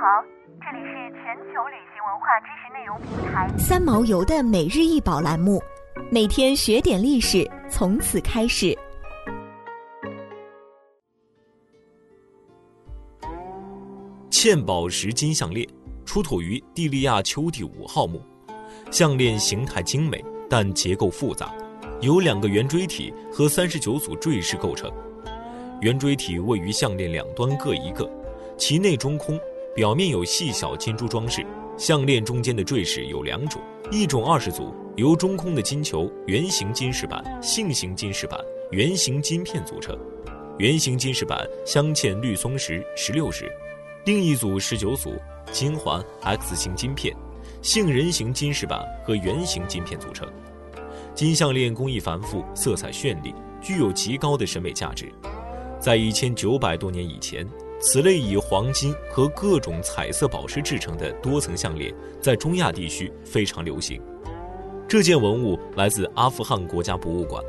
好，这里是全球旅行文化知识内容平台三毛游的每日一宝栏目，每天学点历史，从此开始。嵌宝石金项链出土于蒂利亚丘第五号墓，项链形态精美，但结构复杂，由两个圆锥体和三十九组坠饰构成。圆锥体位于项链两端各一个，其内中空，表面有细小金珠装饰。项链中间的坠饰有两种，一种二十组，由中空的金球、圆形金饰板、杏形金饰板、圆形金片组成。圆形金饰板镶嵌绿松石十六石。另一组十九组金环 X 型金片，杏仁形金饰板和圆形金片组成。金项链工艺繁复，色彩绚丽，具有极高的审美价值。在一千九百多年以前，此类以黄金和各种彩色宝石制成的多层项链在中亚地区非常流行。这件文物来自阿富汗国家博物馆。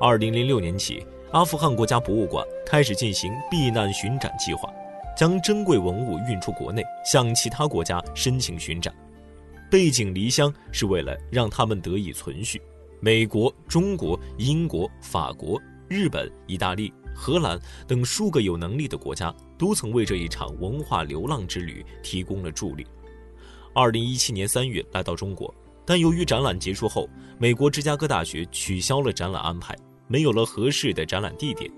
二零零六年起，阿富汗国家博物馆开始进行避难巡展计划。将珍贵文物运出国内，向其他国家申请巡展。背井离乡是为了让他们得以存续。美国、中国、英国、法国、日本、意大利、荷兰等数个有能力的国家都曾为这一场文化流浪之旅提供了助力。二零一七年三月来到中国，但由于展览结束后，美国芝加哥大学取消了展览安排，没有了合适的展览地点。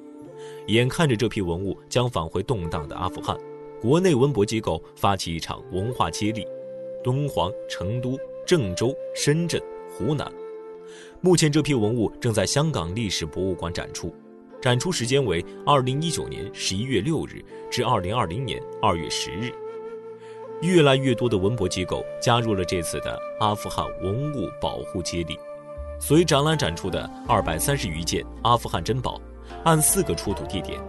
眼看着这批文物将返回动荡的阿富汗，国内文博机构发起一场文化接力，敦煌、成都、郑州、深圳、湖南。目前这批文物正在香港历史博物馆展出，展出时间为二零一九年十一月六日至二零二零年二月十日。越来越多的文博机构加入了这次的阿富汗文物保护接力，随展览展出的二百三十余件阿富汗珍宝。按四个出土地点，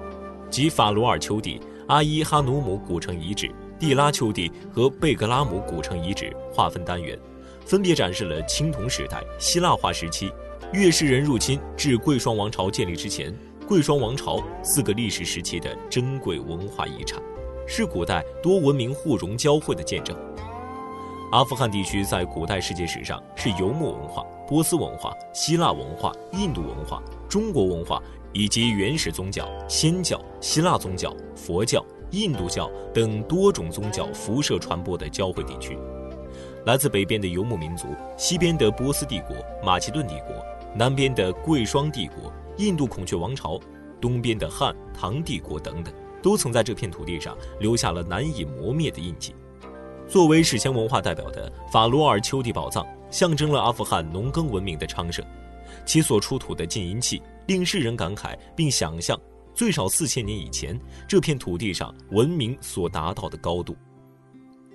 即法罗尔丘地、阿伊哈努姆古城遗址、蒂拉丘地和贝格拉姆古城遗址划分单元，分别展示了青铜时代、希腊化时期、月氏人入侵至贵霜王朝建立之前、贵霜王朝四个历史时期的珍贵文化遗产，是古代多文明互融交汇的见证。阿富汗地区在古代世界史上是游牧文化、波斯文化、希腊文化、印度文化、中国文化。以及原始宗教、仙教、希腊宗教、佛教、印度教等多种宗教辐射传播的交汇地区。来自北边的游牧民族，西边的波斯帝国、马其顿帝国，南边的贵霜帝国、印度孔雀王朝，东边的汉、唐帝国等等，都曾在这片土地上留下了难以磨灭的印记。作为史前文化代表的法罗尔丘地宝藏，象征了阿富汗农耕文明的昌盛。其所出土的静音器。令世人感慨，并想象最少四千年以前这片土地上文明所达到的高度。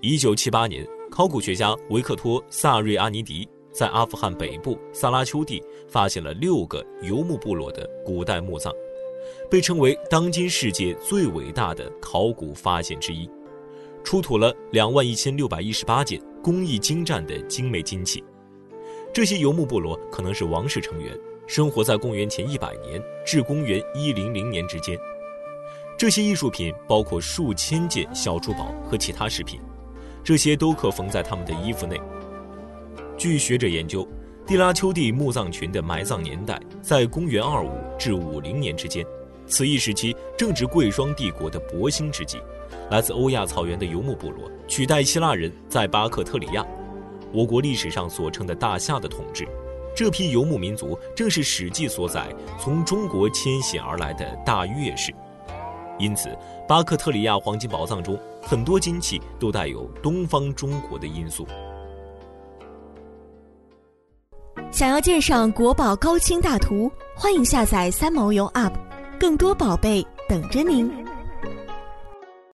一九七八年，考古学家维克托·萨瑞阿尼迪在阿富汗北部萨拉丘地发现了六个游牧部落的古代墓葬，被称为当今世界最伟大的考古发现之一。出土了两万一千六百一十八件工艺精湛的精美金器，这些游牧部落可能是王室成员。生活在公元前一百年至公元一零零年之间，这些艺术品包括数千件小珠宝和其他饰品，这些都可缝在他们的衣服内。据学者研究，蒂拉丘地墓葬群的埋葬年代在公元二五至五零年之间，此一时期正值贵霜帝国的勃兴之际。来自欧亚草原的游牧部落取代希腊人在巴克特里亚，我国历史上所称的大夏的统治。这批游牧民族正是《史记》所载从中国迁徙而来的大月氏，因此巴克特里亚黄金宝藏中很多金器都带有东方中国的因素。想要鉴赏国宝高清大图，欢迎下载三毛游 App，更多宝贝等着您。